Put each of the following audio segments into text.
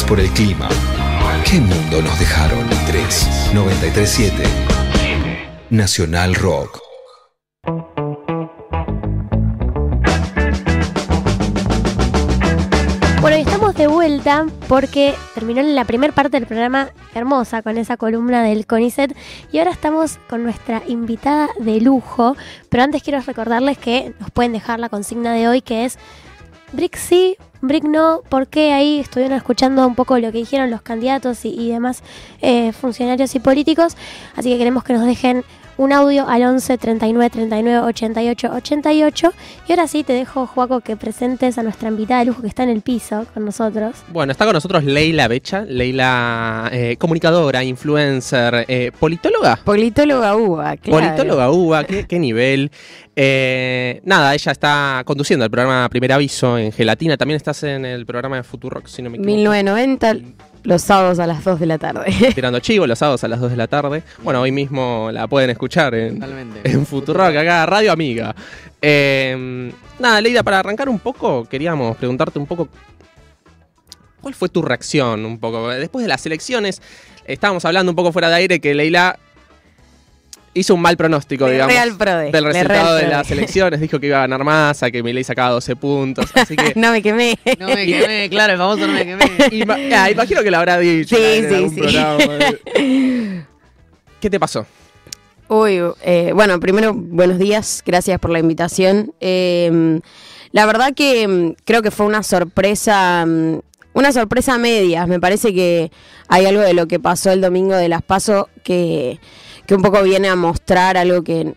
por el clima. ¿Qué mundo nos dejaron? 3 937 Nacional Rock. Bueno, y estamos de vuelta porque terminó la primera parte del programa hermosa con esa columna del CONICET y ahora estamos con nuestra invitada de lujo, pero antes quiero recordarles que nos pueden dejar la consigna de hoy que es sí, Brick no, ¿por qué ahí estuvieron escuchando un poco lo que dijeron los candidatos y, y demás eh, funcionarios y políticos? Así que queremos que nos dejen un audio al 11 39 39 88 88. Y ahora sí te dejo, Juaco, que presentes a nuestra invitada de lujo que está en el piso con nosotros. Bueno, está con nosotros Leila Becha, Leila eh, comunicadora, influencer, eh, politóloga. Politóloga UBA, claro. Politóloga UBA, ¿qué, qué nivel. Eh, nada, ella está conduciendo el programa Primer Aviso en Gelatina. También estás en el programa de Futurock, si no me equivoco. 1990, los sábados a las 2 de la tarde. Tirando chivo los sábados a las 2 de la tarde. Bueno, hoy mismo la pueden escuchar en, Totalmente. en Futurock, acá, Radio Amiga. Eh, nada, Leida, para arrancar un poco, queríamos preguntarte un poco. ¿Cuál fue tu reacción un poco? Después de las elecciones, estábamos hablando un poco fuera de aire que Leila hizo un mal pronóstico, De digamos. Real Prode, del de resultado Real de las elecciones, dijo que iba a ganar Massa, que Milei sacaba 12 puntos, así que no me quemé. No me quemé, claro, el famoso no me quemé. Ima- ah, imagino que lo habrá dicho Sí, en sí, algún sí. programa. ¿Qué te pasó? Uy, eh, bueno, primero, buenos días, gracias por la invitación. Eh, la verdad que mm, creo que fue una sorpresa, mm, una sorpresa a medias. Me parece que hay algo de lo que pasó el domingo de las PASO que, que un poco viene a mostrar algo que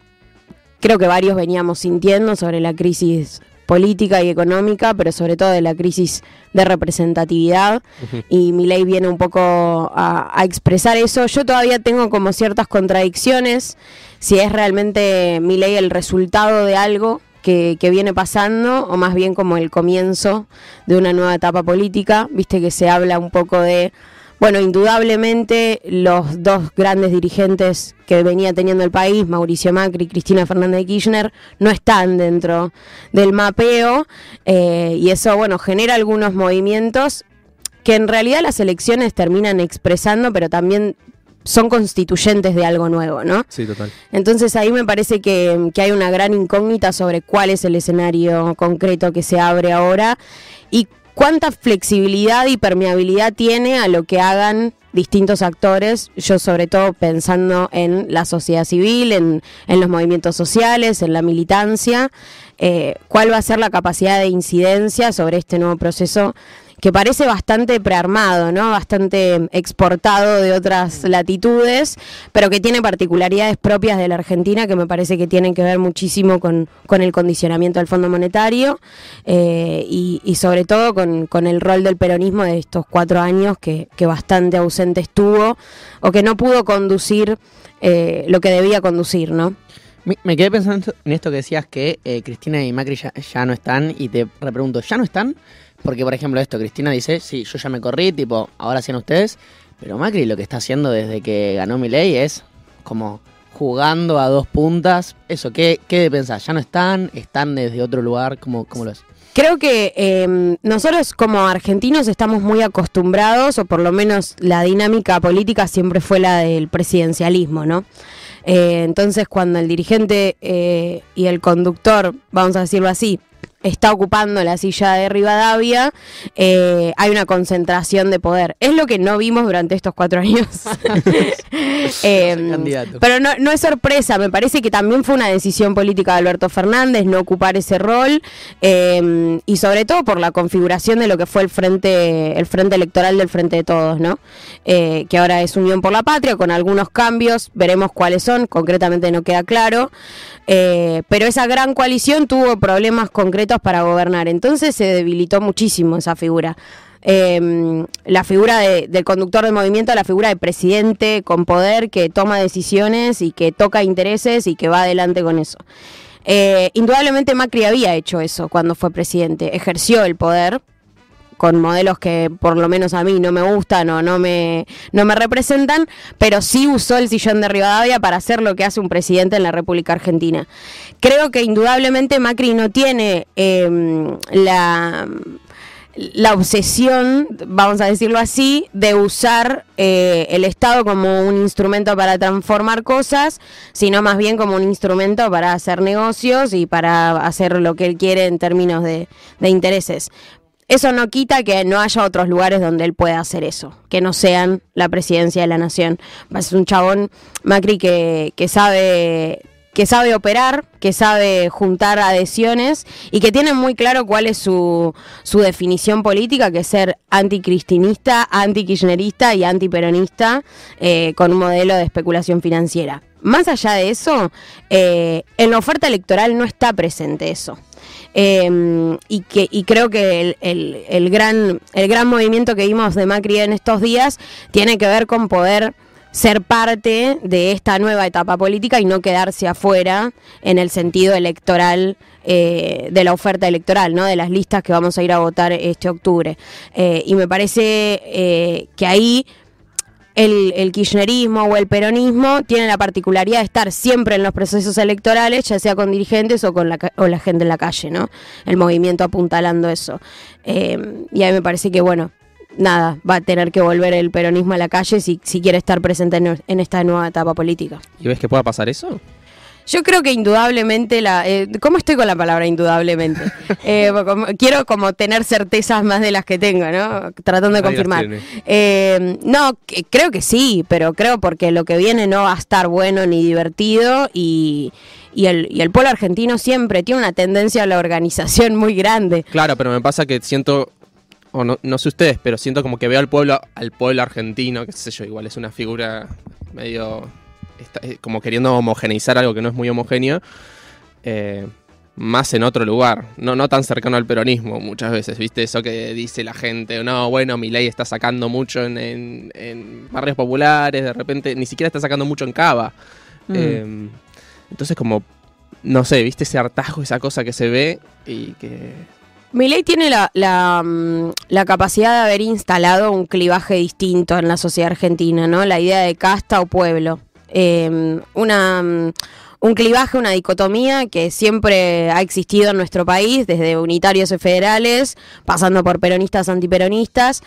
creo que varios veníamos sintiendo sobre la crisis política y económica, pero sobre todo de la crisis de representatividad. Y mi ley viene un poco a, a expresar eso. Yo todavía tengo como ciertas contradicciones si es realmente mi ley el resultado de algo que, que viene pasando o más bien como el comienzo de una nueva etapa política. Viste que se habla un poco de bueno, indudablemente los dos grandes dirigentes que venía teniendo el país, Mauricio Macri y Cristina Fernández de Kirchner, no están dentro del mapeo eh, y eso, bueno, genera algunos movimientos que en realidad las elecciones terminan expresando, pero también son constituyentes de algo nuevo, ¿no? Sí, total. Entonces ahí me parece que, que hay una gran incógnita sobre cuál es el escenario concreto que se abre ahora y cuánta flexibilidad y permeabilidad tiene a lo que hagan distintos actores, yo sobre todo pensando en la sociedad civil, en, en los movimientos sociales, en la militancia, eh, cuál va a ser la capacidad de incidencia sobre este nuevo proceso que parece bastante prearmado, ¿no? Bastante exportado de otras latitudes, pero que tiene particularidades propias de la Argentina que me parece que tienen que ver muchísimo con, con el condicionamiento del Fondo Monetario eh, y, y sobre todo con, con el rol del peronismo de estos cuatro años que, que bastante ausente estuvo o que no pudo conducir eh, lo que debía conducir, ¿no? Me, me quedé pensando en esto que decías que eh, Cristina y Macri ya, ya no están y te repregunto, ¿ya no están? Porque, por ejemplo, esto, Cristina dice, sí, yo ya me corrí, tipo, ahora hacían ustedes, pero Macri lo que está haciendo desde que ganó mi ley es como jugando a dos puntas. Eso, ¿qué, qué pensás? ¿Ya no están? ¿Están desde otro lugar? ¿Cómo, cómo lo es? Creo que eh, nosotros como argentinos estamos muy acostumbrados, o por lo menos la dinámica política siempre fue la del presidencialismo, ¿no? Eh, entonces cuando el dirigente eh, y el conductor, vamos a decirlo así, está ocupando la silla de Rivadavia, eh, hay una concentración de poder. Es lo que no vimos durante estos cuatro años. Eh, pero no, no es sorpresa, me parece que también fue una decisión política de Alberto Fernández no ocupar ese rol eh, y sobre todo por la configuración de lo que fue el frente, el frente electoral del Frente de Todos, ¿no? Eh, que ahora es Unión por la Patria con algunos cambios, veremos cuáles son, concretamente no queda claro, pero esa gran coalición tuvo problemas concretos para gobernar, entonces se debilitó muchísimo esa figura. Eh, la figura de- del conductor del movimiento, la figura de presidente con poder que toma decisiones y que toca intereses y que va adelante con eso. Eh, indudablemente Macri había hecho eso cuando fue presidente, ejerció el poder con modelos que por lo menos a mí no me gustan o no me, no me representan, pero sí usó el sillón de Rivadavia para hacer lo que hace un presidente en la República Argentina. Creo que indudablemente Macri no tiene eh, la la obsesión, vamos a decirlo así, de usar eh, el Estado como un instrumento para transformar cosas, sino más bien como un instrumento para hacer negocios y para hacer lo que él quiere en términos de, de intereses. Eso no quita que no haya otros lugares donde él pueda hacer eso, que no sean la presidencia de la nación. Es un chabón, Macri, que, que sabe que sabe operar, que sabe juntar adhesiones y que tiene muy claro cuál es su, su definición política, que es ser anticristinista, antikirchnerista y antiperonista, eh, con un modelo de especulación financiera. Más allá de eso, eh, en la oferta electoral no está presente eso. Eh, y, que, y creo que el, el, el, gran, el gran movimiento que vimos de Macri en estos días tiene que ver con poder ser parte de esta nueva etapa política y no quedarse afuera en el sentido electoral eh, de la oferta electoral, ¿no? de las listas que vamos a ir a votar este octubre. Eh, y me parece eh, que ahí el, kirchnerismo o el peronismo tiene la particularidad de estar siempre en los procesos electorales, ya sea con dirigentes o con la, o la gente en la calle, ¿no? El movimiento apuntalando eso. Y ahí me parece que, bueno, nada, va a tener que volver el peronismo a la calle si, si quiere estar presente en, en, esta nueva etapa política. ¿Y ves que pueda pasar eso? Yo creo que indudablemente la... Eh, ¿Cómo estoy con la palabra indudablemente? eh, como, quiero como tener certezas más de las que tengo, ¿no? Tratando de confirmar. Eh, no, que, creo que sí, pero creo porque lo que viene no va a estar bueno ni divertido y... Y el, y el pueblo argentino siempre tiene una tendencia a la organización muy grande. Claro, pero me pasa que siento o no, no, sé ustedes, pero siento como que veo al pueblo, al pueblo argentino, qué sé yo, igual es una figura medio está, eh, como queriendo homogeneizar algo que no es muy homogéneo, eh, más en otro lugar, no, no tan cercano al peronismo muchas veces, ¿viste? Eso que dice la gente, no, bueno, mi ley está sacando mucho en, en, en, barrios populares, de repente ni siquiera está sacando mucho en Cava. Mm. Eh, entonces como, no sé, ¿viste ese hartazgo, esa cosa que se ve y que Milei tiene la, la, capacidad de haber instalado un clivaje distinto en la sociedad argentina, ¿no? La idea de casta o pueblo. Eh, una, un clivaje, una dicotomía que siempre ha existido en nuestro país, desde unitarios y federales, pasando por peronistas, antiperonistas.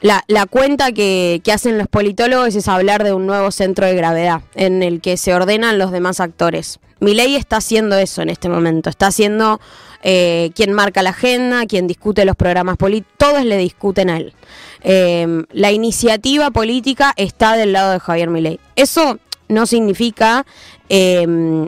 La, la cuenta que, que, hacen los politólogos es hablar de un nuevo centro de gravedad en el que se ordenan los demás actores. Milei está haciendo eso en este momento, está haciendo eh, quien marca la agenda, quien discute los programas políticos, todos le discuten a él. Eh, la iniciativa política está del lado de Javier Milei. Eso no significa eh,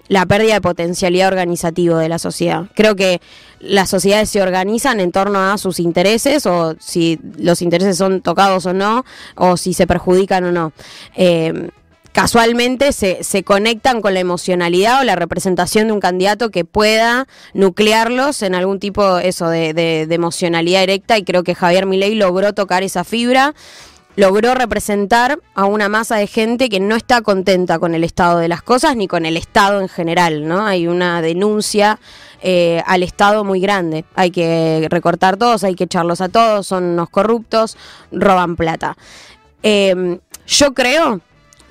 la pérdida de potencialidad organizativa de la sociedad. Creo que las sociedades se organizan en torno a sus intereses o si los intereses son tocados o no, o si se perjudican o no. Eh, casualmente se, se, conectan con la emocionalidad o la representación de un candidato que pueda nuclearlos en algún tipo eso de, de, emocionalidad directa y creo que Javier Milei logró tocar esa fibra logró representar a una masa de gente que no está contenta con el estado de las cosas ni con el Estado en general, ¿no? Hay una denuncia eh, al Estado muy grande. Hay que recortar todos, hay que echarlos a todos, son unos corruptos, roban plata. Eh, yo creo,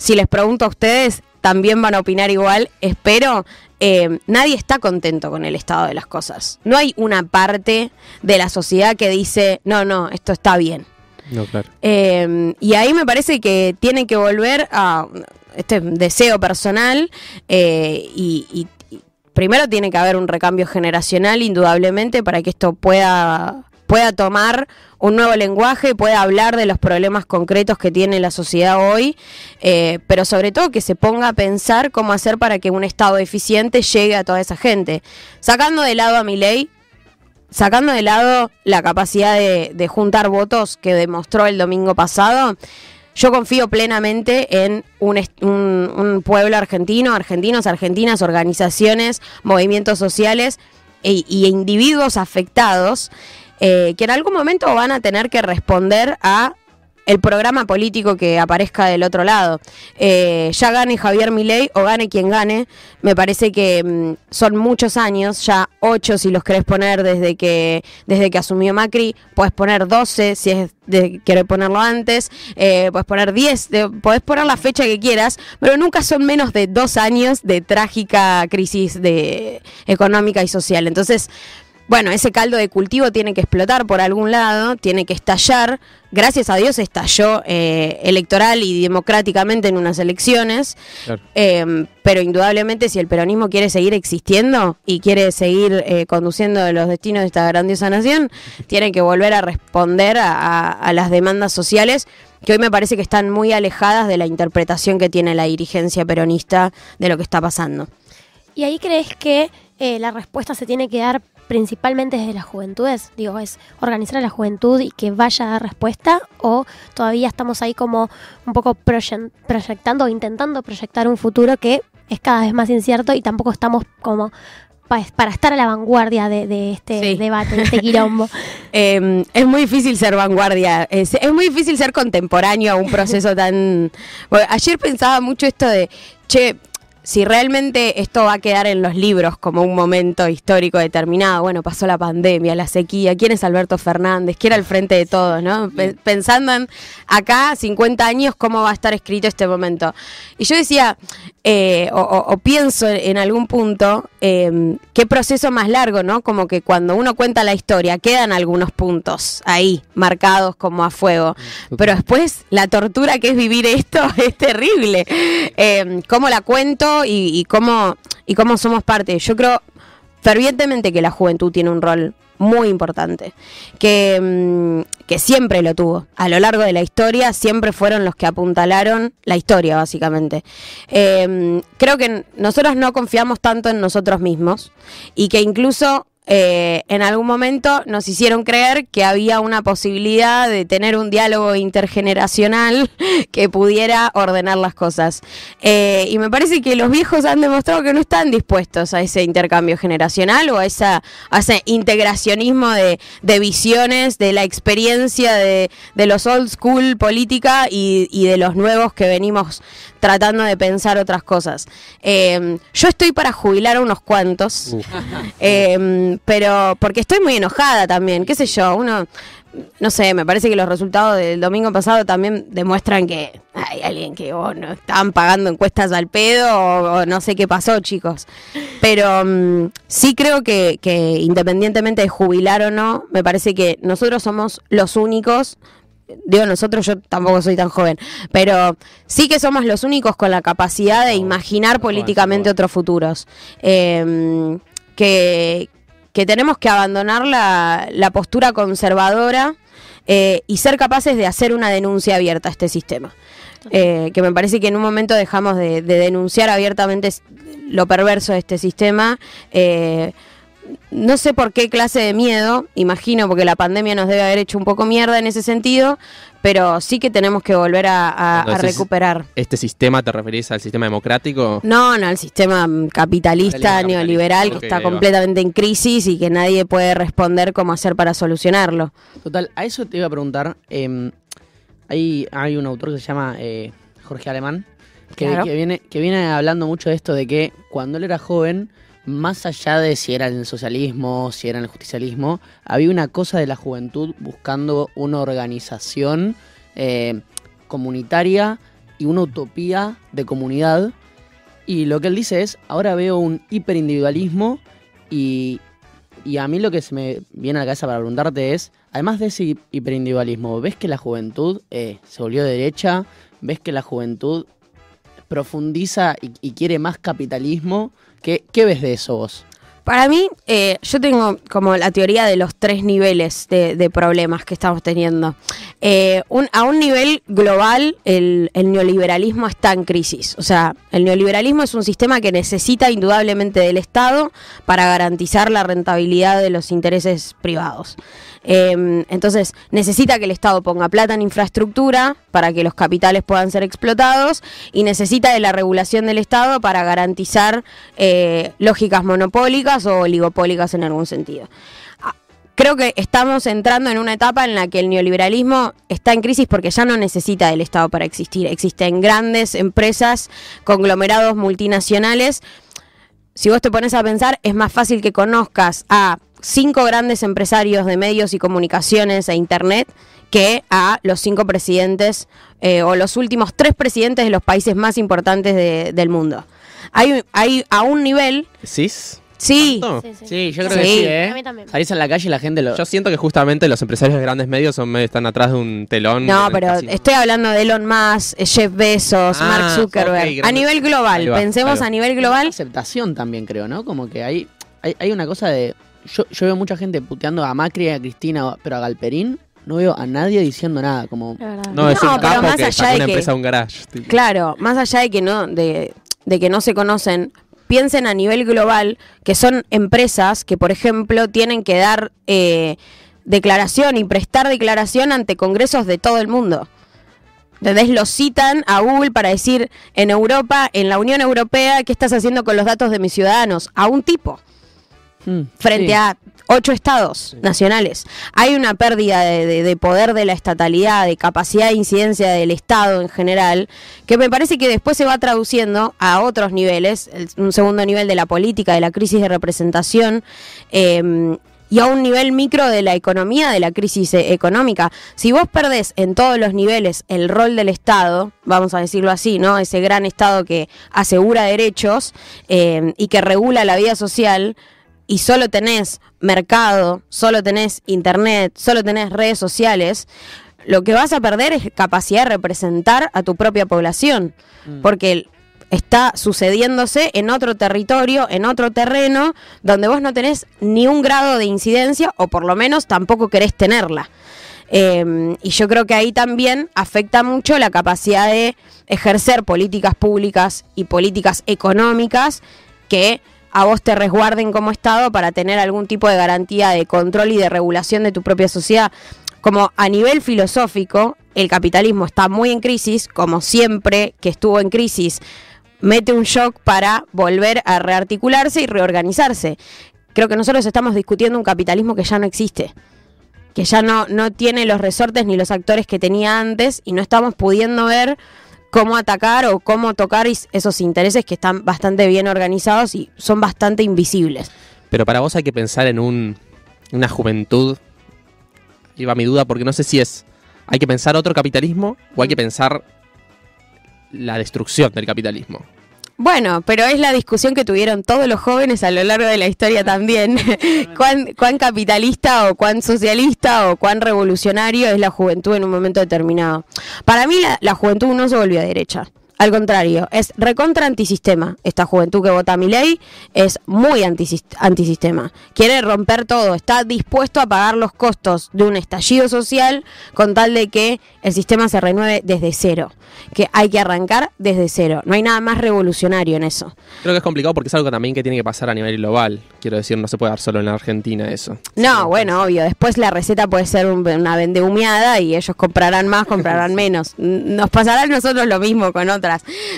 si les pregunto a ustedes, también van a opinar igual, espero. Eh, nadie está contento con el estado de las cosas. No hay una parte de la sociedad que dice, no, no, esto está bien. No, claro. Eh, y ahí me parece que tiene que volver a este deseo personal eh, y, y, y, primero tiene que haber un recambio generacional indudablemente para que esto pueda, pueda tomar un nuevo lenguaje, pueda hablar de los problemas concretos que tiene la sociedad hoy, eh, pero sobre todo que se ponga a pensar cómo hacer para que un Estado eficiente llegue a toda esa gente. Sacando de lado a mi ley, sacando de lado la capacidad de, juntar votos que demostró el domingo pasado, yo confío plenamente en un, un, pueblo argentino, argentinos, argentinas, organizaciones, movimientos sociales e, y individuos afectados eh, que en algún momento van a tener que responder a el programa político que aparezca del otro lado. Eh, ya gane Javier Milei o gane quien gane, me parece que mmm, son muchos años, ya ocho si los querés poner desde que, desde que asumió Macri, puedes poner 12 si es de ponerlo antes, eh, puedes poner 10, de, podés poner la fecha que quieras, pero nunca son menos de dos años de trágica crisis de, económica y social. Entonces, bueno, ese caldo de cultivo tiene que explotar por algún lado, tiene que estallar. Gracias a Dios estalló eh, electoral y democráticamente en unas elecciones, Claro. Eh, pero indudablemente si el peronismo quiere seguir existiendo y quiere seguir eh, conduciendo los destinos de esta grandiosa nación, tiene que volver a responder a, a- a las demandas sociales que hoy me parece que están muy alejadas de la interpretación que tiene la dirigencia peronista de lo que está pasando. ¿Y ahí crees que eh, la respuesta se tiene que dar principalmente desde las juventudes? Digo, ¿es organizar a la juventud y que vaya a dar respuesta? ¿O todavía estamos ahí como un poco proyectando o intentando proyectar un futuro que es cada vez más incierto y tampoco estamos como pa- para estar a la vanguardia de, de este Sí. debate, de este quilombo? Eh, es muy difícil ser vanguardia, es, es muy difícil ser contemporáneo a un proceso tan... Bueno, ayer pensaba mucho esto de, che, si realmente esto va a quedar en los libros como un momento histórico determinado, bueno, pasó la pandemia, la sequía, ¿quién es Alberto Fernández? ¿Quién era el frente de todos? ¿no? Pe- Pensando en acá, 50 años, cómo va a estar escrito este momento. Y yo decía, eh, o, o- o pienso en algún punto, eh, qué proceso más largo, ¿no? Como que cuando uno cuenta la historia, quedan algunos puntos ahí, marcados como a fuego. Pero después, la tortura que es vivir esto es terrible. Eh, cómo la cuento y, cómo, y cómo somos parte. Yo creo fervientemente que la juventud tiene un rol muy importante, que, mm, que siempre lo tuvo. A lo largo de la historia siempre fueron los que apuntalaron la historia, básicamente. Eh, creo que nosotros no confiamos tanto en nosotros mismos y que incluso eh, en algún momento nos hicieron creer que había una posibilidad de tener un diálogo intergeneracional que pudiera ordenar las cosas. Eh, y me parece que los viejos han demostrado que no están dispuestos a ese intercambio generacional o a, ese integracionismo de, visiones, de la experiencia de, los old school política y de los nuevos que venimos tratando de pensar otras cosas. Eh, yo estoy para jubilar a unos cuantos. Eh, pero porque estoy muy enojada también, qué sé yo, uno, no sé, me parece que los resultados del domingo pasado también demuestran que hay alguien que oh, no estaban pagando encuestas al pedo o, o no sé qué pasó, chicos. Pero mm, sí creo que, que independientemente de jubilar o no, me parece que nosotros somos los únicos digo nosotros, yo tampoco soy tan joven, pero sí que somos los únicos con la capacidad de imaginar políticamente otros futuros. Eh, que, que tenemos que abandonar la, la postura conservadora eh, y ser capaces de hacer una denuncia abierta a este sistema. Eh, que me parece que en un momento dejamos de, de denunciar abiertamente lo perverso de este sistema. eh, no sé por qué clase de miedo, imagino porque la pandemia nos debe haber hecho un poco mierda en ese sentido, pero sí que tenemos que volver a, recuperar. ¿Este sistema te referís al sistema democrático? No, no, el sistema mm, capitalista, Capitalista, neoliberal, que está completamente en crisis y que nadie puede responder cómo hacer para solucionarlo. Total, a eso te iba a preguntar. eh, hay, hay un autor que se llama eh, Jorge Alemán, que, Claro. que viene, que viene hablando mucho de esto de que cuando él era joven, más allá de si era el socialismo, si era el justicialismo, había una cosa de la juventud buscando una organización eh, comunitaria y una utopía de comunidad. Y lo que él dice es, ahora veo un hiperindividualismo y, y a mí lo que se me viene a la cabeza para preguntarte es, además de ese hi- hiperindividualismo, ¿ves que la juventud eh, se volvió derecha? ¿Ves que la juventud profundiza y quiere más capitalismo? ¿Qué, ¿Qué ves de eso vos? Para mí, eh, yo tengo como la teoría de los tres niveles de, problemas que estamos teniendo. Eh, a un nivel global, el, el neoliberalismo está en crisis. O sea, el neoliberalismo es un sistema que necesita indudablemente del Estado para garantizar la rentabilidad de los intereses privados. Eh, entonces, necesita que el Estado ponga plata en infraestructura para que los capitales puedan ser explotados y necesita de la regulación del Estado para garantizar eh, lógicas monopólicas o oligopólicas en algún sentido. Ah, Creo que estamos entrando en una etapa en la que el neoliberalismo está en crisis porque ya no necesita del Estado para existir. Existen grandes empresas, conglomerados multinacionales si vos te pones a pensar, es más fácil que conozcas a cinco grandes empresarios de medios y comunicaciones e internet que a los cinco presidentes eh, o los últimos tres presidentes de los países más importantes de- del mundo. Hay, hay a un nivel. Sí, ¿Tanto? Sí, sí. Sí, yo creo que Sí. sí, A mí ¿eh? también. Salís en la calle y la gente lo... Yo siento que justamente los empresarios de grandes medios son medio- están atrás de un telón. No, pero casi- estoy hablando de Elon Musk, eh, Jeff Bezos, Ah, Mark Zuckerberg. ok, grande. a nivel global, Ahí va, pensemos va. a nivel Una global. aceptación también, creo, ¿no? Como que hay, hay, hay una cosa de... Yo, yo veo mucha gente puteando a Macri, a Cristina, pero a Galperín no veo a nadie diciendo nada. Como, La verdad. No, es No, un pero capo más que allá sacó de una que- empresa a un garage. tipo. Claro, más allá de que no, de, de que no se conocen, piensen a nivel global que son empresas que, por ejemplo, tienen que dar eh, declaración y prestar declaración ante congresos de todo el mundo. ¿Entendés? Lo citan a Google para decir en Europa, en la Unión Europea, ¿qué estás haciendo con los datos de mis ciudadanos? A un tipo. Mm, frente sí. a ocho estados nacionales. Hay una pérdida de, de- de poder de la estatalidad, de capacidad de incidencia del Estado en general, que me parece que después se va traduciendo a otros niveles, el- un segundo nivel de la política, de la crisis de representación. eh, y a un nivel micro de la economía, de la crisis eh, económica. Si vos perdés en todos los niveles el rol del Estado, vamos a decirlo así, ¿no? Ese gran Estado que asegura derechos eh, y que regula la vida social, y solo tenés mercado, solo tenés internet, solo tenés redes sociales, lo que vas a perder es capacidad de representar a tu propia población, porque el- está sucediéndose en otro territorio, en otro terreno, donde vos no tenés ni un grado de incidencia, o por lo menos tampoco querés tenerla. Eh, y yo creo que ahí también afecta mucho la capacidad de ejercer políticas públicas y políticas económicas que a vos te resguarden como Estado para tener algún tipo de garantía de control y de regulación de tu propia sociedad. Como a nivel filosófico, el capitalismo está muy en crisis, como siempre que estuvo en crisis, mete un shock para volver a rearticularse y reorganizarse. Creo que nosotros estamos discutiendo un capitalismo que ya no existe que ya no, no tiene los resortes ni los actores que tenía antes y no estamos pudiendo ver cómo atacar o cómo tocar esos intereses que están bastante bien organizados y son bastante invisibles. Pero para vos hay que pensar en un, una juventud. Va mi duda porque no sé si es. ¿Hay que pensar otro capitalismo o hay que pensar la destrucción del capitalismo? Bueno, pero es la discusión que tuvieron todos los jóvenes a lo largo de la historia también. ¿Cuán, cuán capitalista o cuán socialista o cuán revolucionario es la juventud en un momento determinado. Para mí la, la juventud no se volvió a derecha. Al contrario, es recontra antisistema. Esta juventud que vota mi ley es muy antisis- antisistema. Quiere romper todo, está dispuesto a pagar los costos de un estallido social con tal de que el sistema se renueve desde cero. Que hay que arrancar desde cero. No hay nada más revolucionario en eso. Creo que es complicado porque es algo también que tiene que pasar a nivel global. Quiero decir, no se puede dar solo en la Argentina eso. No, bueno, obvio. Después la receta puede ser un- una vendehumeada y ellos comprarán más, comprarán menos. Nos pasará a nosotros lo mismo con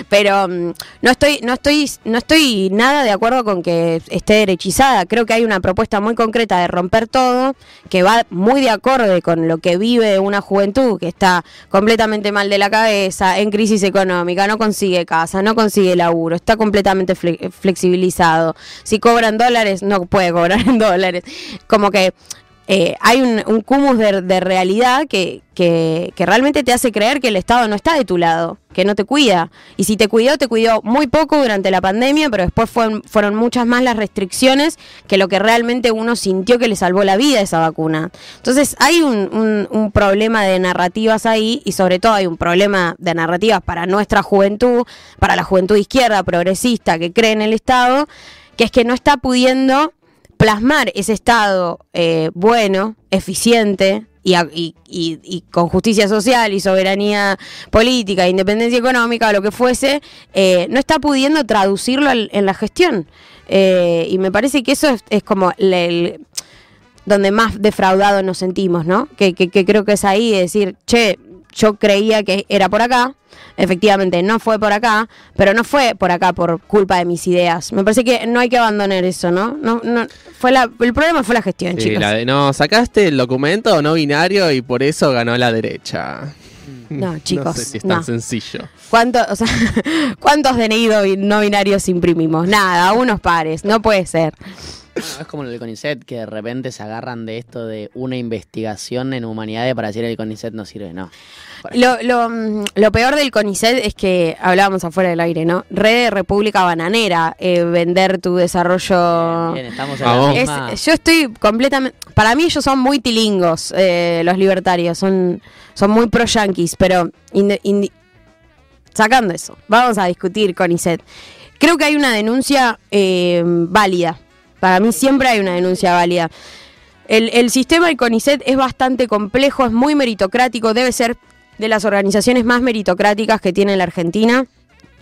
Pero mm, no estoy, no estoy, no estoy nada de acuerdo con que esté derechizada. Creo que hay una propuesta muy concreta de romper todo, que va muy de acorde con lo que vive una juventud que está completamente mal de la cabeza, en crisis económica, no consigue casa, no consigue laburo, está completamente fle- flexibilizado. Si cobran dólares, no puede cobrar en dólares. Como que eh, hay un, un cúmulo de, realidad que, realmente te hace creer que el Estado no está de tu lado, que no te cuida. Y si te cuidó, te cuidó muy poco durante la pandemia, pero después fueron, muchas más las restricciones que lo que realmente uno sintió que le salvó la vida esa vacuna. Entonces hay un, un- un problema de narrativas ahí y sobre todo hay un problema de narrativas para nuestra juventud, para la juventud izquierda, progresista, que cree en el Estado, que es que no está pudiendo plasmar ese Estado eh, bueno, eficiente y, con justicia social y soberanía política, independencia económica o lo que fuese, eh, no está pudiendo traducirlo al- en la gestión. Eh, y me parece que eso es, es como el- donde más defraudados nos sentimos, ¿no? Que, que- que creo que es ahí, de decir, che, yo creía que era por acá, efectivamente no fue por acá, pero no fue por acá por culpa de mis ideas. Me parece que no hay que abandonar eso, ¿no? no, no fue la, el problema fue la gestión, Sí, chicos. la de, no, sacaste el documento no binario y por eso ganó la derecha. No, chicos, No sé si es tan no. sencillo. ¿Cuánto, o sea, ¿Cuántos DNI no binarios imprimimos? Nada, unos pares, no puede ser. Bueno, es como lo del CONICET, que de repente se agarran de esto de una investigación en humanidades para decir el CONICET no sirve, no. Lo, lo, mm, lo peor del CONICET es que hablábamos afuera del aire, ¿no? Red República Bananera, eh, vender tu desarrollo. Bien, estamos en la Es- misma. yo estoy completamente. Para mí, ellos son muy tilingos, eh, los libertarios. Son, son muy pro yanquis, pero. sacando eso, vamos a discutir con ISET. Creo que hay una denuncia eh, válida. Para mí, siempre hay una denuncia válida. El, sistema del CONICET es bastante complejo, es muy meritocrático, debe ser de las organizaciones más meritocráticas que tiene la Argentina,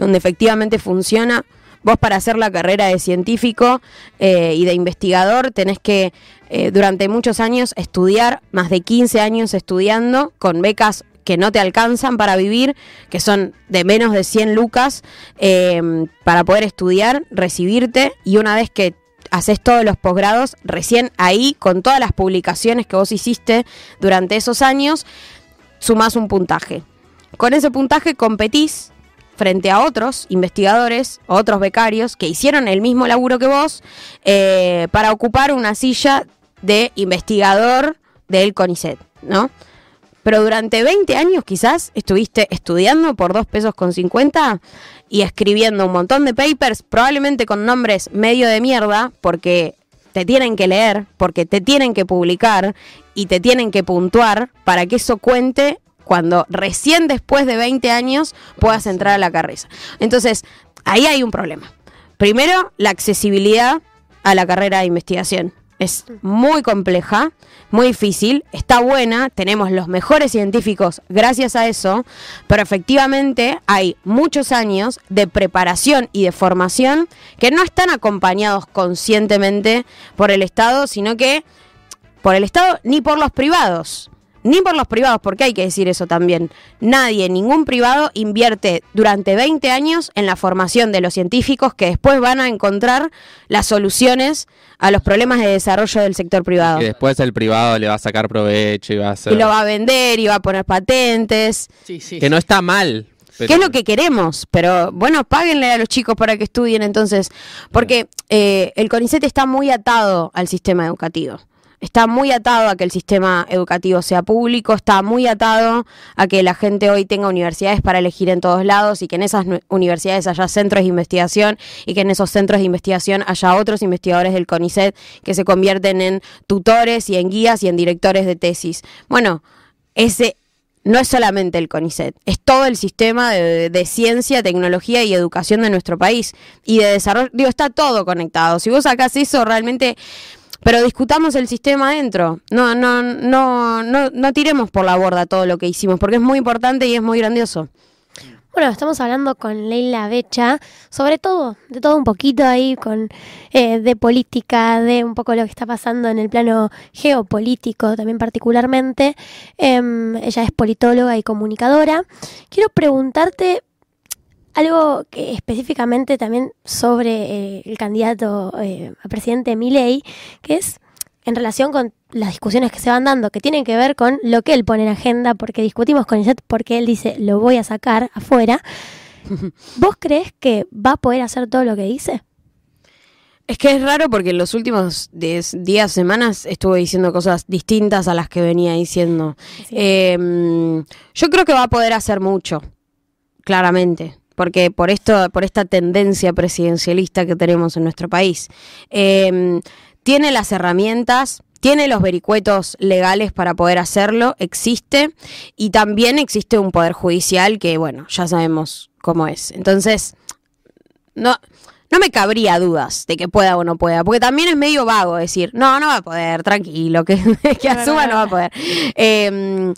donde efectivamente funciona. Vos para hacer la carrera de científico eh, y de investigador tenés que eh, durante muchos años estudiar, más de 15 años estudiando, con becas que no te alcanzan para vivir, que son de menos de 100 lucas, eh, para poder estudiar, recibirte y una vez que haces todos los posgrados, recién ahí, con todas las publicaciones que vos hiciste durante esos años, sumás un puntaje. Con ese puntaje competís frente a otros investigadores, otros becarios que hicieron el mismo laburo que vos eh, para ocupar una silla de investigador del CONICET, ¿no? Pero durante 20 años quizás estuviste estudiando por 2 pesos con 50 y escribiendo un montón de papers, probablemente con nombres medio de mierda, porque te tienen que leer, porque te tienen que publicar y te tienen que puntuar para que eso cuente cuando recién después de 20 años puedas entrar a la carrera. Entonces, ahí hay un problema. Primero, la accesibilidad a la carrera de investigación. Es muy compleja, muy difícil, está buena, tenemos los mejores científicos gracias a eso, pero efectivamente hay muchos años de preparación y de formación que no están acompañados conscientemente por el Estado, sino que por el Estado ni por los privados. Ni por los privados, porque hay que decir eso también. Nadie, ningún privado invierte durante 20 años en la formación de los científicos que después van a encontrar las soluciones a los problemas de desarrollo del sector privado. Que después el privado le va a sacar provecho y va a hacer. Y lo va a vender y va a poner patentes. Sí, sí. Que no está mal. pero- ¿Qué es lo que queremos? Pero bueno, páguenle a los chicos para que estudien entonces. Porque eh, el CONICET está muy atado al sistema educativo. Está muy atado a que el sistema educativo sea público, está muy atado a que la gente hoy tenga universidades para elegir en todos lados y que en esas universidades haya centros de investigación y que en esos centros de investigación haya otros investigadores del CONICET que se convierten en tutores y en guías y en directores de tesis. Bueno, ese no es solamente el CONICET, es todo el sistema de, de ciencia, tecnología y educación de nuestro país y de desarrollo. Digo, está todo conectado. Si vos sacás eso, realmente. Pero discutamos el sistema adentro. No, no, no, no, no tiremos por la borda todo lo que hicimos, porque es muy importante y es muy grandioso. Bueno, estamos hablando con Leila Becha sobre todo, de todo un poquito ahí, con eh, de política, de un poco lo que está pasando en el plano geopolítico también particularmente. Em, ella es politóloga y comunicadora. Quiero preguntarte algo que específicamente también sobre eh, el candidato eh, a presidente Milei, que es en relación con las discusiones que se van dando, que tienen que ver con lo que él pone en agenda, porque discutimos con Iset porque él dice, lo voy a sacar afuera. ¿Vos crees que va a poder hacer todo lo que dice? Es que es raro porque en los últimos días, semanas, estuvo diciendo cosas distintas a las que venía diciendo. Sí. Eh, yo creo que va a poder hacer mucho, claramente, porque por esto, por esta tendencia presidencialista que tenemos en nuestro país. Eh, tiene las herramientas, tiene los vericuetos legales para poder hacerlo, existe, y también existe un poder judicial que, bueno, ya sabemos cómo es. Entonces, no, no me cabría dudas de que pueda o no pueda, porque también es medio vago decir, no, no va a poder, tranquilo, que, que asuma no va a poder. Eh,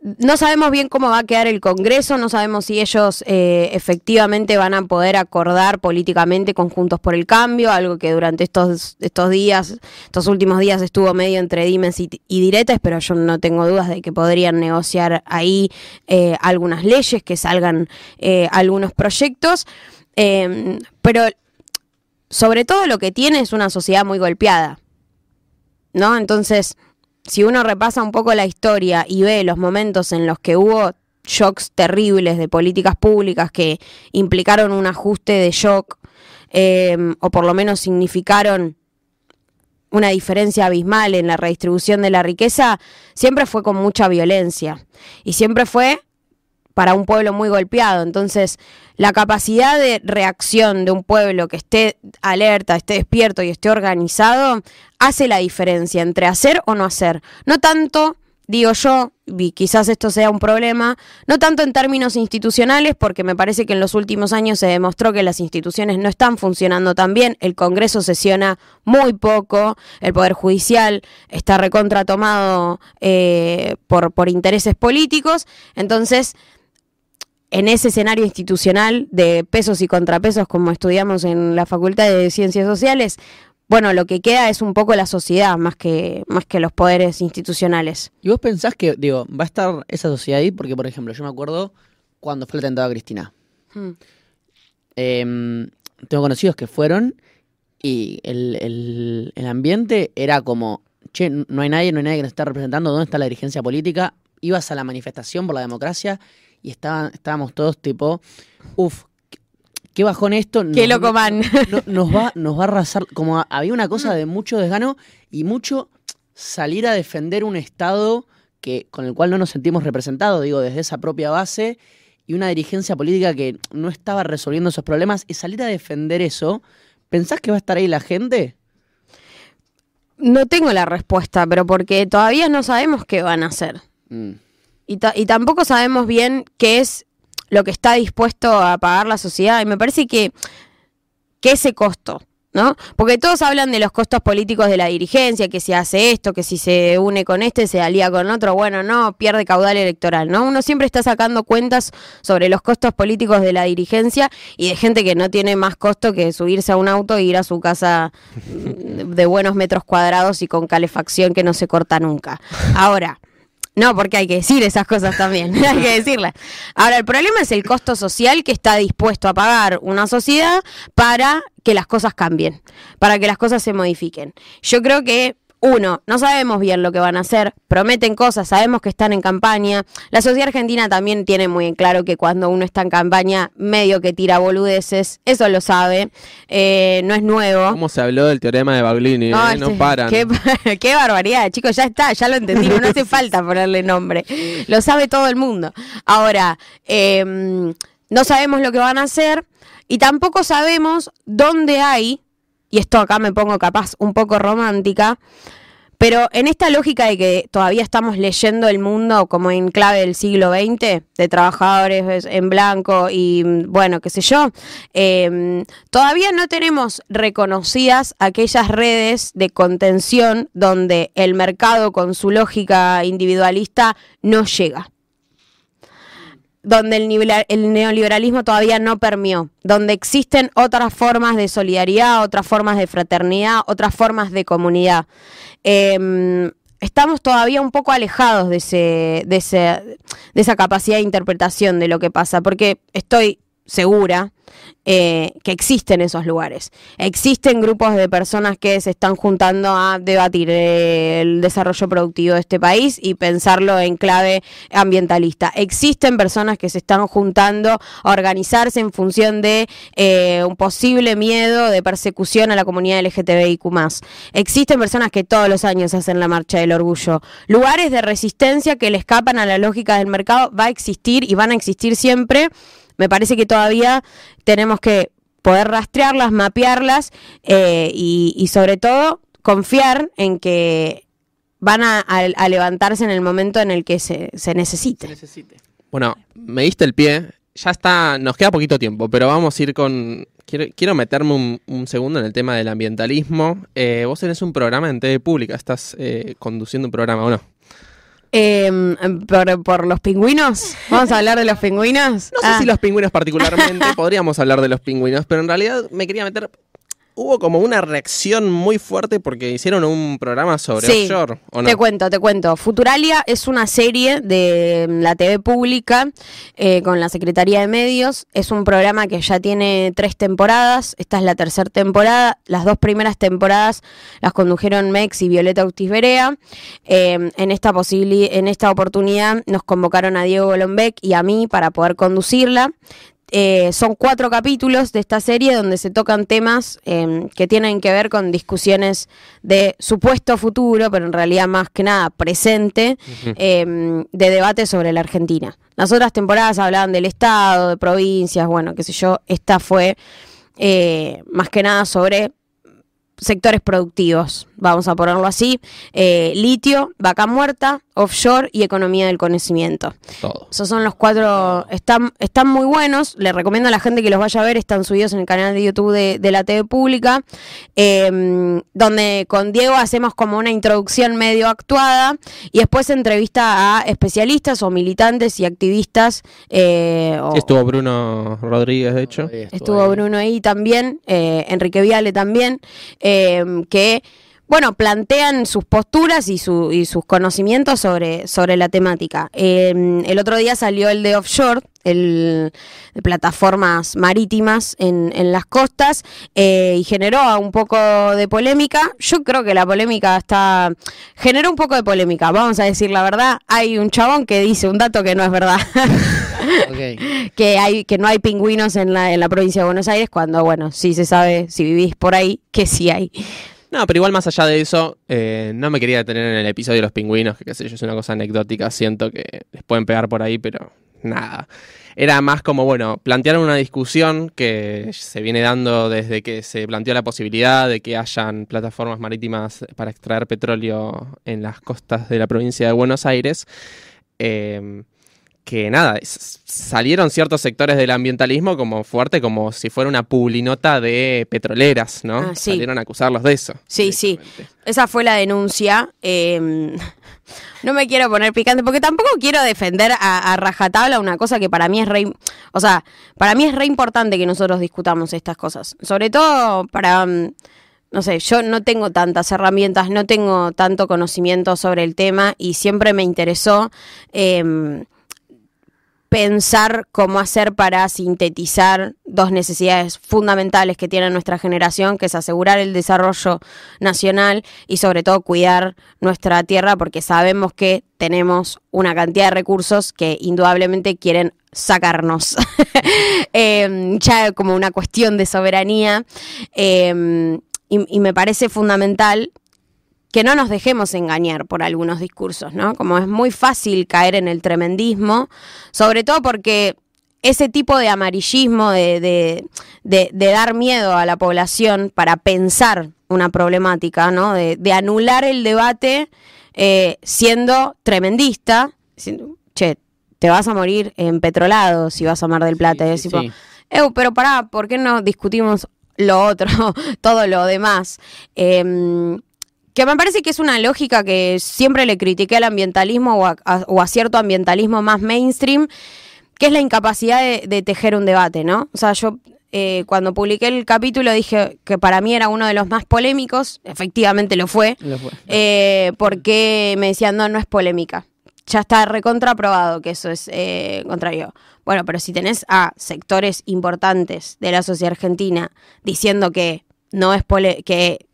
no sabemos bien cómo va a quedar el Congreso, no sabemos si ellos eh, efectivamente van a poder acordar políticamente conjuntos por el cambio, algo que durante estos, estos días, estos últimos días estuvo medio entre dimes y, y diretes, pero yo no tengo dudas de que podrían negociar ahí eh, algunas leyes, que salgan eh, algunos proyectos. Eh, pero sobre todo lo que tiene es una sociedad muy golpeada. ¿No? Entonces, si uno repasa un poco la historia y ve los momentos en los que hubo shocks terribles de políticas públicas que implicaron un ajuste de shock, eh, o por lo menos significaron una diferencia abismal en la redistribución de la riqueza, siempre fue con mucha violencia. Y siempre fue para un pueblo muy golpeado. Entonces, la capacidad de reacción de un pueblo que esté alerta, esté despierto y esté organizado, hace la diferencia entre hacer o no hacer. No tanto digo yo, y quizás esto sea un problema, no tanto en términos institucionales, porque me parece que en los últimos años se demostró que las instituciones no están funcionando tan bien, el Congreso sesiona muy poco, el Poder Judicial está recontratomado eh, por, por intereses políticos, entonces en ese escenario institucional de pesos y contrapesos como estudiamos en la Facultad de Ciencias Sociales, bueno, lo que queda es un poco la sociedad más que, más que los poderes institucionales. ¿Y vos pensás que, digo, va a estar esa sociedad ahí? Porque, por ejemplo, yo me acuerdo cuando fue el atentado a Cristina. Hmm. Em, tengo conocidos que fueron y el, el- el ambiente era como, che, no hay nadie, no hay nadie que nos está representando, ¿dónde está la dirigencia política? Ibas a la manifestación por la democracia y estaban, estábamos todos tipo, uff, qué bajón esto. Qué nos- loco man. no- nos, va, nos va a arrasar. Como había una cosa de mucho desgano y mucho salir a defender un Estado que, con el cual no nos sentimos representados, digo, desde esa propia base, y una dirigencia política que no estaba resolviendo esos problemas, y salir a defender eso, ¿pensás que va a estar ahí la gente? No tengo la respuesta, pero porque todavía no sabemos qué van a hacer. Mm. Y, y tampoco sabemos bien qué es lo que está dispuesto a pagar la sociedad. Y me parece que, que ese costo, ¿no? Porque todos hablan de los costos políticos de la dirigencia, que si hace esto, que si se une con este, se alía con otro, bueno, no, pierde caudal electoral, ¿no? Uno siempre está sacando cuentas sobre los costos políticos de la dirigencia y de gente que no tiene más costo que subirse a un auto e ir a su casa de buenos metros cuadrados y con calefacción que no se corta nunca. Ahora, no, porque hay que decir esas cosas también, hay que decirlas. Ahora, el problema es el costo social que está dispuesto a pagar una sociedad para que las cosas cambien, para que las cosas se modifiquen. Yo creo que, uno, no sabemos bien lo que van a hacer, prometen cosas, sabemos que están en campaña. La sociedad argentina también tiene muy en claro que cuando uno está en campaña, medio que tira boludeces, eso lo sabe, eh, no es nuevo. ¿Cómo se habló del teorema de Baglini? No, eh? No este, paran. Qué, qué barbaridad, chicos, ya está, ya lo entendimos, no hace falta ponerle nombre. Lo sabe todo el mundo. Ahora, eh, no sabemos lo que van a hacer y tampoco sabemos dónde hay, y esto acá me pongo capaz un poco romántica, pero en esta lógica de que todavía estamos leyendo el mundo como en clave del siglo XX, de trabajadores en blanco y mm, bueno, qué sé yo, eh, todavía no tenemos reconocidas aquellas redes de contención donde el mercado con su lógica individualista no llega donde el, el neoliberalismo todavía no permeó, donde existen otras formas de solidaridad, otras formas de fraternidad, otras formas de comunidad. Eh, estamos todavía un poco alejados de, ese, de, ese- de esa capacidad de interpretación de lo que pasa, porque estoy segura eh, que existen esos lugares. Existen grupos de personas que se están juntando a debatir eh, el desarrollo productivo de este país y pensarlo en clave ambientalista. Existen personas que se están juntando a organizarse en función de eh, un posible miedo de persecución a la comunidad LGTBIQ+. Existen personas que todos los años hacen la marcha del orgullo. Lugares de resistencia que le escapan a la lógica del mercado va a existir y van a existir siempre. Me parece que todavía tenemos que poder rastrearlas, mapearlas eh, y, y sobre todo confiar en que van a, a- a levantarse en el momento en el que se, se necesite. necesite. Bueno, me diste el pie. Ya está, nos queda poquito tiempo, pero vamos a ir con... Quiero, quiero meterme un, un segundo en el tema del ambientalismo. Eh, vos tenés un programa en TV Pública, estás eh, conduciendo un programa, ¿o no? Eh, por, por los pingüinos, vamos a hablar de los pingüinos. No sé Ah, si los pingüinos particularmente, podríamos hablar de los pingüinos, pero en realidad me quería meter... Hubo como una reacción muy fuerte porque hicieron un programa sobre Sí, offshore, ¿o no? Te cuento, te cuento. Futuralia es una serie de la TV pública eh, con la Secretaría de Medios. Es un programa que ya tiene tres temporadas. Esta es la tercera temporada. Las dos primeras temporadas las condujeron Mex y Violeta Ortiz Berea. Eh, en, esta en esta oportunidad nos convocaron a Diego Golombek y a mí para poder conducirla. Eh, son cuatro capítulos de esta serie donde se tocan temas eh, que tienen que ver con discusiones de supuesto futuro, pero en realidad más que nada presente, eh, de debate sobre la Argentina. Las otras temporadas hablaban del Estado, de provincias, bueno, qué sé yo. Esta fue eh, más que nada sobre sectores productivos, vamos a ponerlo así, eh, litio, vaca muerta, offshore y economía del conocimiento. Todo. Esos son los cuatro, están, están muy buenos, les recomiendo a la gente que los vaya a ver, están subidos en el canal de YouTube de, de la TV Pública, eh, donde con Diego hacemos como una introducción medio actuada y después entrevista a especialistas o militantes y activistas. eh, o- Sí, estuvo Bruno Rodríguez, de hecho. Estuvo. Bruno ahí también, eh, Enrique Viale también, eh, que, bueno, plantean sus posturas y, su- y sus conocimientos sobre, sobre la temática. Eh, el otro día salió el de offshore, el de plataformas marítimas en, en las costas, eh, y generó un poco de polémica. Yo creo que la polémica está... Generó un poco de polémica, vamos a decir la verdad. Hay un chabón que dice un dato que no es verdad. Que hay que no hay pingüinos en la, en la provincia de Buenos Aires cuando bueno sí se sabe si vivís por ahí que sí hay No, pero igual más allá de eso, eh, no me quería detener en el episodio de los pingüinos, que qué sé yo, es una cosa anecdótica, siento que les pueden pegar por ahí, pero nada. Era más como, bueno, plantearon una discusión que se viene dando desde que se planteó la posibilidad de que hayan plataformas marítimas para extraer petróleo en las costas de la provincia de Buenos Aires. Eh, que nada, salieron ciertos sectores del ambientalismo como fuerte, como si fuera una publinota de petroleras, ¿no? Ah, sí. Salieron a acusarlos de eso. Sí, sí. esa fue la denuncia eh, no me quiero poner picante porque tampoco quiero defender a, a rajatabla una cosa que para mí es re o sea para mí es re importante que nosotros discutamos estas cosas sobre todo para mm, no sé, yo no tengo tantas herramientas, no tengo tanto conocimiento sobre el tema y siempre me interesó em, pensar cómo hacer para sintetizar dos necesidades fundamentales que tiene nuestra generación, que es asegurar el desarrollo nacional y sobre todo cuidar nuestra tierra, porque sabemos que tenemos una cantidad de recursos que indudablemente quieren sacarnos. Eh, ya como una cuestión de soberanía. Y, y me parece fundamental que no nos dejemos engañar por algunos discursos, ¿no? Como es muy fácil caer en el tremendismo, sobre todo porque ese tipo de amarillismo, de, de, de- de dar miedo a la población para pensar una problemática, ¿no? De, de anular el debate eh, siendo tremendista, diciendo, che, te vas a morir en petrolado si vas a Mar del Plata. Sí, y es sí, tipo, sí. "Eu, pero pará, ¿por qué no discutimos lo otro, todo lo demás? Em, que me parece que es una lógica que siempre le critiqué al ambientalismo o a, a- o a cierto ambientalismo más mainstream, que es la incapacidad de, de tejer un debate, ¿no? O sea, yo eh, cuando publiqué el capítulo dije que para mí era uno de los más polémicos, efectivamente lo fue, Lo fue. eh, porque me decían, no, no es polémica. Ya está recontraprobado que eso es eh, contrario. Bueno, pero si tenés a sectores importantes de la sociedad argentina diciendo que no es pole que,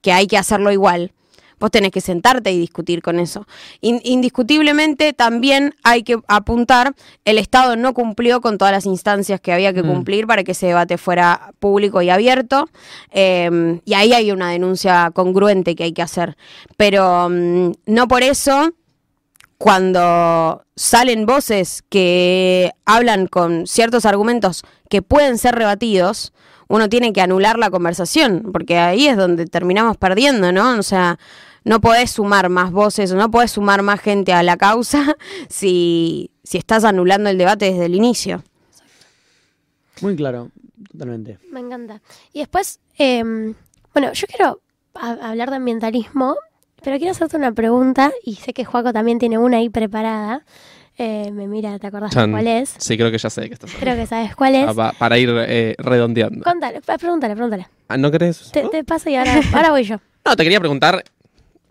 que hay que hacerlo igual, vos tenés que sentarte y discutir con eso. In- indiscutiblemente también hay que apuntar, el Estado no cumplió con todas las instancias que había que Mm. cumplir para que ese debate fuera público y abierto, eh, y ahí hay una denuncia congruente que hay que hacer. Pero mm, no por eso cuando salen voces que hablan con ciertos argumentos que pueden ser rebatidos, uno tiene que anular la conversación, porque ahí es donde terminamos perdiendo, ¿no? O sea, no podés sumar más voces, no podés sumar más gente a la causa si, si estás anulando el debate desde el inicio. Muy claro, totalmente. Me encanta. Y después, eh, bueno, yo quiero ha- hablar de ambientalismo, pero quiero hacerte una pregunta y sé que Juaco también tiene una ahí preparada. Eh, me mira, ¿te acordás Chan. cuál es? Sí, creo que ya sé de qué estás Creo que sabes cuál es. Ah, pa- para ir eh, redondeando. Contale, pa- pregúntale, pregúntale. Ah, ¿No querés? Te, ¿No? te paso y ahora, ahora voy yo. No, te quería preguntar,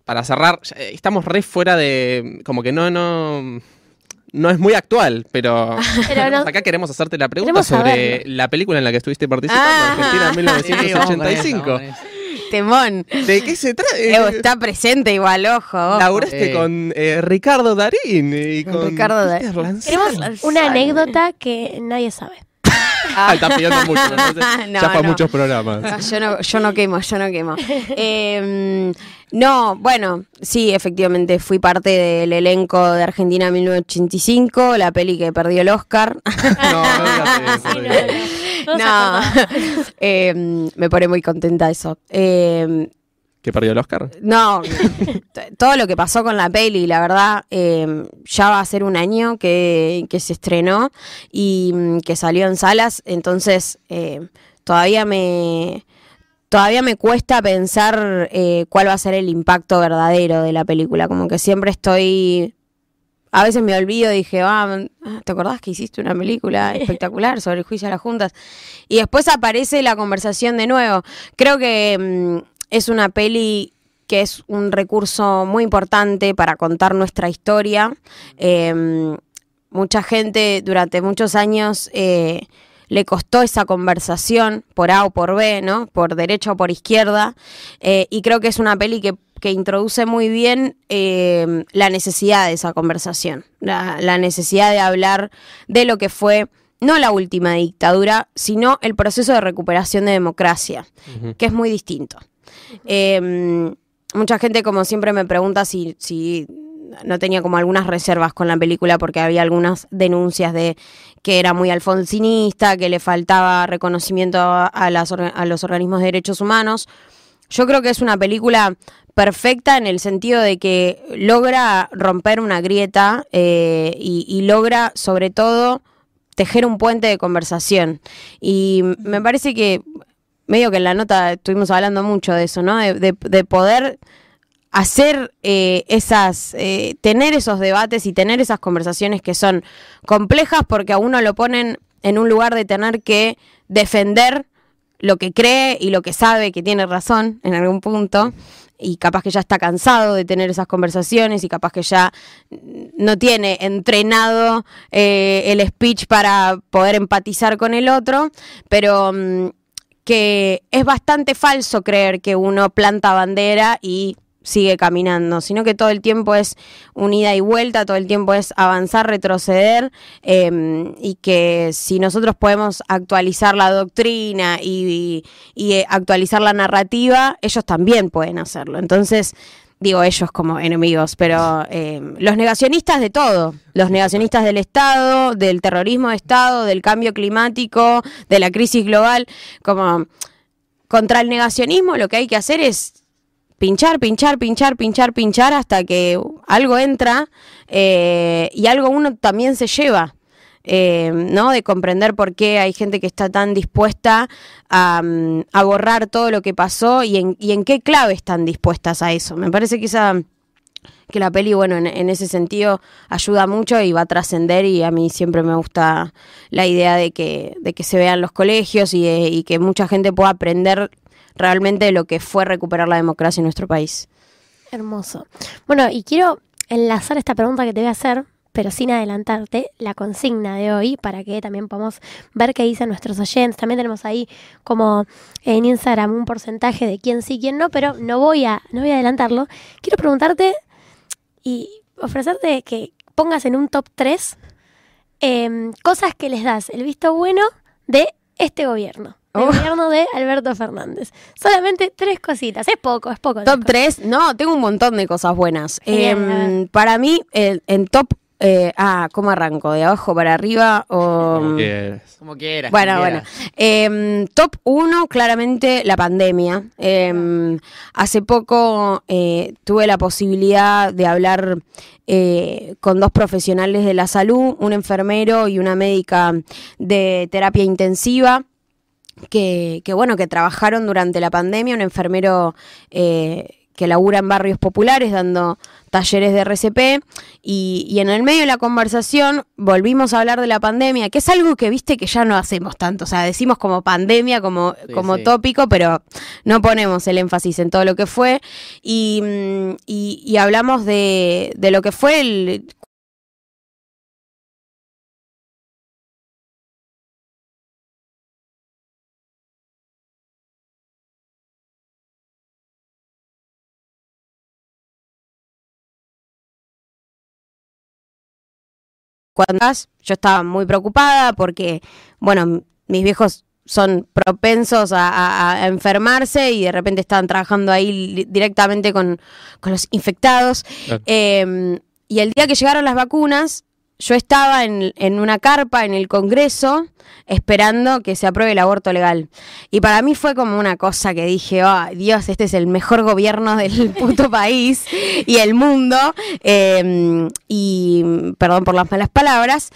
para cerrar, ya, eh, estamos re fuera de, como que no, no, no es muy actual, pero, Pero no- acá queremos hacerte la pregunta Queremos sobre saberlo. la película en la que estuviste participando, Ah. Argentina Sí, vamos con eso, 1985. vamos con eso. Temón. ¿De qué se trata? Evo, está presente igual, ojo. ojo. Laburaste Eh. con eh, Ricardo Darín y con Ricardo Dar- Peter Lanzani. Tenemos una anécdota que nadie sabe. Ah, está pidiendo mucho. No, ya fue a no. muchos programas. Ah, Yo no, yo no quemo, yo no quemo. Eh, no, bueno, sí, efectivamente fui parte del elenco de Argentina 1985, la peli que perdió el Oscar. No, no digas eso, no digas no. Eh, me pone muy contenta eso. Eh, ¿Que perdió el Oscar? no, todo lo que pasó con la peli, la verdad, eh, ya va a ser un año que, que se estrenó y mm, que salió en salas, entonces eh, todavía me todavía me cuesta pensar eh, cuál va a ser el impacto verdadero de la película, como que siempre estoy a veces me olvido, dije, ah, ¿te acordás que hiciste una película espectacular sobre el juicio a las juntas? Y después aparece la conversación de nuevo. Creo que mm, es una peli que es un recurso muy importante para contar nuestra historia. Eh, mucha gente durante muchos años eh, le costó esa conversación por A o por B, ¿no? Por derecha o por izquierda. Eh, y creo que es una peli que, que introduce muy bien eh, la necesidad de esa conversación, la, la necesidad de hablar de lo que fue no la última dictadura, sino el proceso de recuperación de democracia, que es muy distinto. Eh, mucha gente, como siempre, me pregunta si, si no tenía como algunas reservas con la película porque había algunas denuncias de que era muy alfonsinista, que le faltaba reconocimiento a, las a los organismos de derechos humanos. Yo creo que es una película perfecta en el sentido de que logra romper una grieta eh, y, logra sobre todo tejer un puente de conversación. Y me parece que medio que en la nota estuvimos hablando mucho de eso, ¿no? De, de- de poder hacer eh, esas, eh, tener esos debates y tener esas conversaciones que son complejas porque a uno lo ponen en un lugar de tener que defender lo que cree y lo que sabe que tiene razón en algún punto y capaz que ya está cansado de tener esas conversaciones y capaz que ya no tiene entrenado eh, el speech para poder empatizar con el otro, pero mm, que es bastante falso creer que uno planta bandera y sigue caminando, sino que todo el tiempo es un ida y vuelta, todo el tiempo es avanzar, retroceder, eh, y que si nosotros podemos actualizar la doctrina y, eh, actualizar la narrativa, ellos también pueden hacerlo. Entonces, digo ellos como enemigos, pero eh, los negacionistas de todo, los negacionistas del Estado, del terrorismo de Estado, del cambio climático, de la crisis global, como contra el negacionismo lo que hay que hacer es pinchar, pinchar, pinchar, pinchar, pinchar hasta que algo entra eh, y algo uno también se lleva. eh, ¿no? De comprender por qué hay gente que está tan dispuesta a, mm, borrar todo lo que pasó y en, qué clave están dispuestas a eso. Me parece que esa que la peli, bueno, en, en ese sentido ayuda mucho y va a trascender y a mí siempre me gusta la idea de que, de que se vean los colegios y, y que mucha gente pueda aprender realmente lo que fue recuperar la democracia en nuestro país. Hermoso. Bueno, y quiero enlazar esta pregunta que te voy a hacer, pero sin adelantarte, la consigna de hoy, para que también podamos ver qué dicen nuestros oyentes. También tenemos ahí como en Instagram un porcentaje de quién sí, quién no, pero no voy a, no voy a adelantarlo. Quiero preguntarte y ofrecerte que pongas en un top 3 cosas que les das el visto bueno de este gobierno. El Oh. gobierno de Alberto Fernández. Solamente tres cositas. Es poco, es poco. Top 3, no, tengo un montón de cosas buenas. Genial, Em, para mí, el- en top, eh, ah, ¿cómo arranco? ¿De abajo para arriba o...? Como quieras. Como quieras. Bueno, como bueno. Em, top 1, claramente la pandemia. Em, hace poco eh, tuve la posibilidad de hablar eh, con dos profesionales de la salud, un enfermero y una médica de terapia intensiva. Que, que, bueno, que trabajaron durante la pandemia, un enfermero eh, que labura en barrios populares dando talleres de RCP y, y en el medio de la conversación volvimos a hablar de la pandemia, que es algo que viste que ya no hacemos tanto, o sea, decimos como pandemia, como, Sí, como sí. tópico, pero no ponemos el énfasis en todo lo que fue y, mm, y- y hablamos de, de lo que fue el... Cuando yo estaba muy preocupada porque, bueno, mis viejos son propensos a, a- a enfermarse y de repente estaban trabajando ahí directamente con, con los infectados. Claro. Eh, y el día que llegaron las vacunas, yo estaba en, en una carpa en el Congreso esperando que se apruebe el aborto legal. Y para mí fue como una cosa que dije, oh, Dios, este es el mejor gobierno del puto país y el mundo. Eh, y perdón por las malas palabras.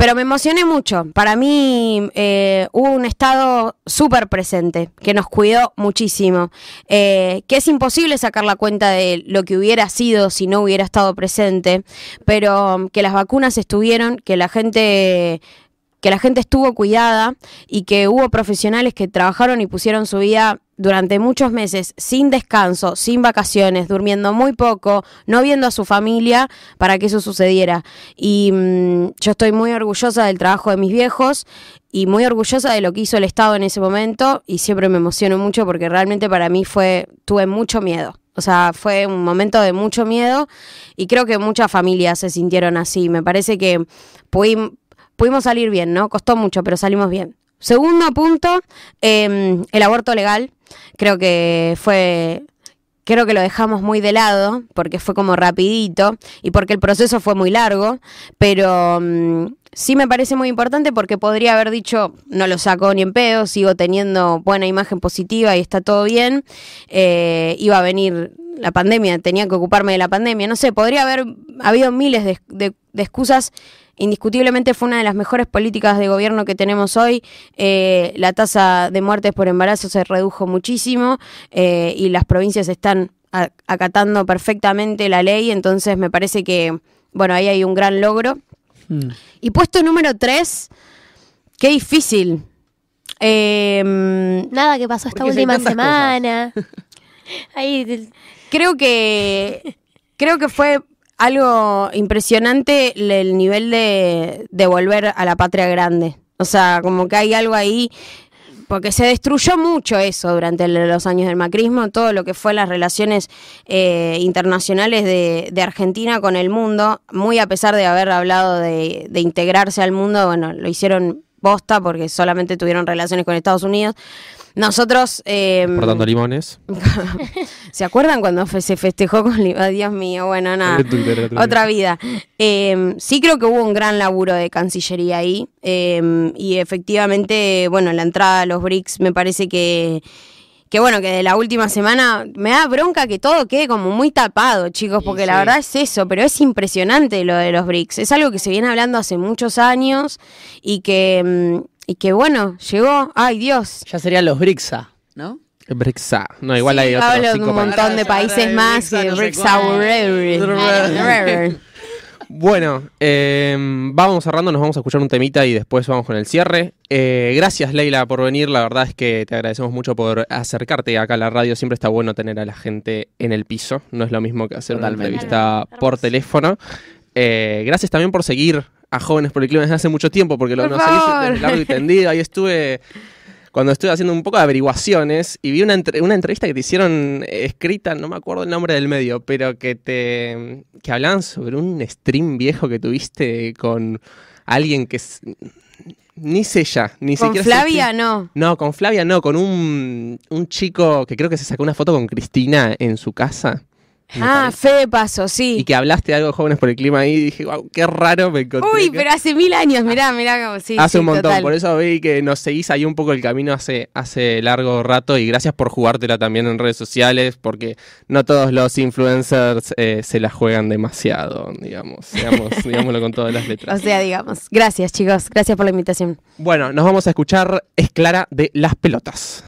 Pero me emocioné mucho. Para mí eh, hubo un estado súper presente, que nos cuidó muchísimo. Eh, que es imposible sacar la cuenta de lo que hubiera sido si no hubiera estado presente, pero que las vacunas estuvieron, que la gente que la gente estuvo cuidada y que hubo profesionales que trabajaron y pusieron su vida durante muchos meses sin descanso, sin vacaciones, durmiendo muy poco, no viendo a su familia para que eso sucediera. Y mm, yo estoy muy orgullosa del trabajo de mis viejos y muy orgullosa de lo que hizo el Estado en ese momento y siempre me emociono mucho porque realmente para mí fue, tuve mucho miedo. O sea, fue un momento de mucho miedo y creo que muchas familias se sintieron así. Me parece que pudimos pudimos salir bien, ¿no? Costó mucho, pero salimos bien. Segundo punto, eh, el aborto legal. Creo que fue. Creo que lo dejamos muy de lado, porque fue como rapidito y porque el proceso fue muy largo, pero mm, sí me parece muy importante porque podría haber dicho, no lo saco ni en pedo, sigo teniendo buena imagen positiva y está todo bien, eh, iba a venir la pandemia, tenía que ocuparme de la pandemia, no sé, podría haber habido miles de- de excusas indiscutiblemente fue una de las mejores políticas de gobierno que tenemos hoy. Eh, la tasa de muertes por embarazo se redujo muchísimo eh, y las provincias están acatando perfectamente la ley, entonces me parece que, bueno, ahí hay un gran logro. Mm. Y puesto número tres, qué difícil. Eh, Nada que pasó esta última semana. Ahí, creo que creo que fue algo impresionante el- el nivel de, volver a la patria grande. O sea, como que hay algo ahí, porque se destruyó mucho eso durante los años del macrismo, todo lo que fue las relaciones eh, internacionales de, de Argentina con el mundo, muy a pesar de haber hablado de, de integrarse al mundo, bueno, lo hicieron bosta porque solamente tuvieron relaciones con Estados Unidos. Nosotros... eh, Portando limones. ¿Se acuerdan cuando fe- se festejó con Li- Ay, Dios mío, bueno, nada. Otra vida. Eh, sí creo que hubo un gran laburo de Cancillería ahí. eh, y efectivamente, bueno, la entrada a los BRICS me parece que... Que bueno, que de la última semana me da bronca que todo quede como muy tapado, chicos, porque la sí. verdad es eso, pero es impresionante lo de los BRICS. Es algo que se viene hablando hace muchos años y que, mm, y que bueno, llegó, ay Dios, Ya serían los BRICSA, ¿no? Brexa. No, igual hay Sí, otros hablo de cinco un países. montón de países de más Brixa, que Brixa. Bueno, eh, vamos cerrando, nos vamos a escuchar un temita y después vamos con el cierre. Eh, gracias Leila por venir, la verdad es que te agradecemos mucho por acercarte acá a la radio, siempre está bueno tener a la gente en el piso, no es lo mismo que hacer Totalmente. una entrevista por teléfono. Eh, gracias también por seguir a Jóvenes por el Clima desde hace mucho tiempo, porque lo desde largo y tendido, ahí estuve... Cuando estuve haciendo un poco de averiguaciones y vi una, entre- una entrevista que te hicieron eh, escrita, no me acuerdo el nombre del medio, pero que te que hablaban sobre un stream viejo que tuviste con alguien que es- ni sé ya, ni Con siquiera sé Flavia no. No, con Flavia no, con un, un chico que creo que se sacó una foto con Cristina en su casa. Ah, fe de paso, Y sí. que hablaste de algo de jóvenes por el clima ahí y dije, wow, qué raro me encontré. Uy, que- pero hace mil años, mirá, mirá como sí. hace sí, un montón, total. por eso vi que nos seguís ahí un poco el camino hace, hace largo rato y gracias por jugártela también en redes sociales porque no todos los influencers eh, se la juegan demasiado, digamos, digamos digámoslo con todas las O letras. sea, digamos. Gracias, chicos. Gracias por la invitación. Bueno, nos vamos a escuchar Es Clara de Las Pelotas.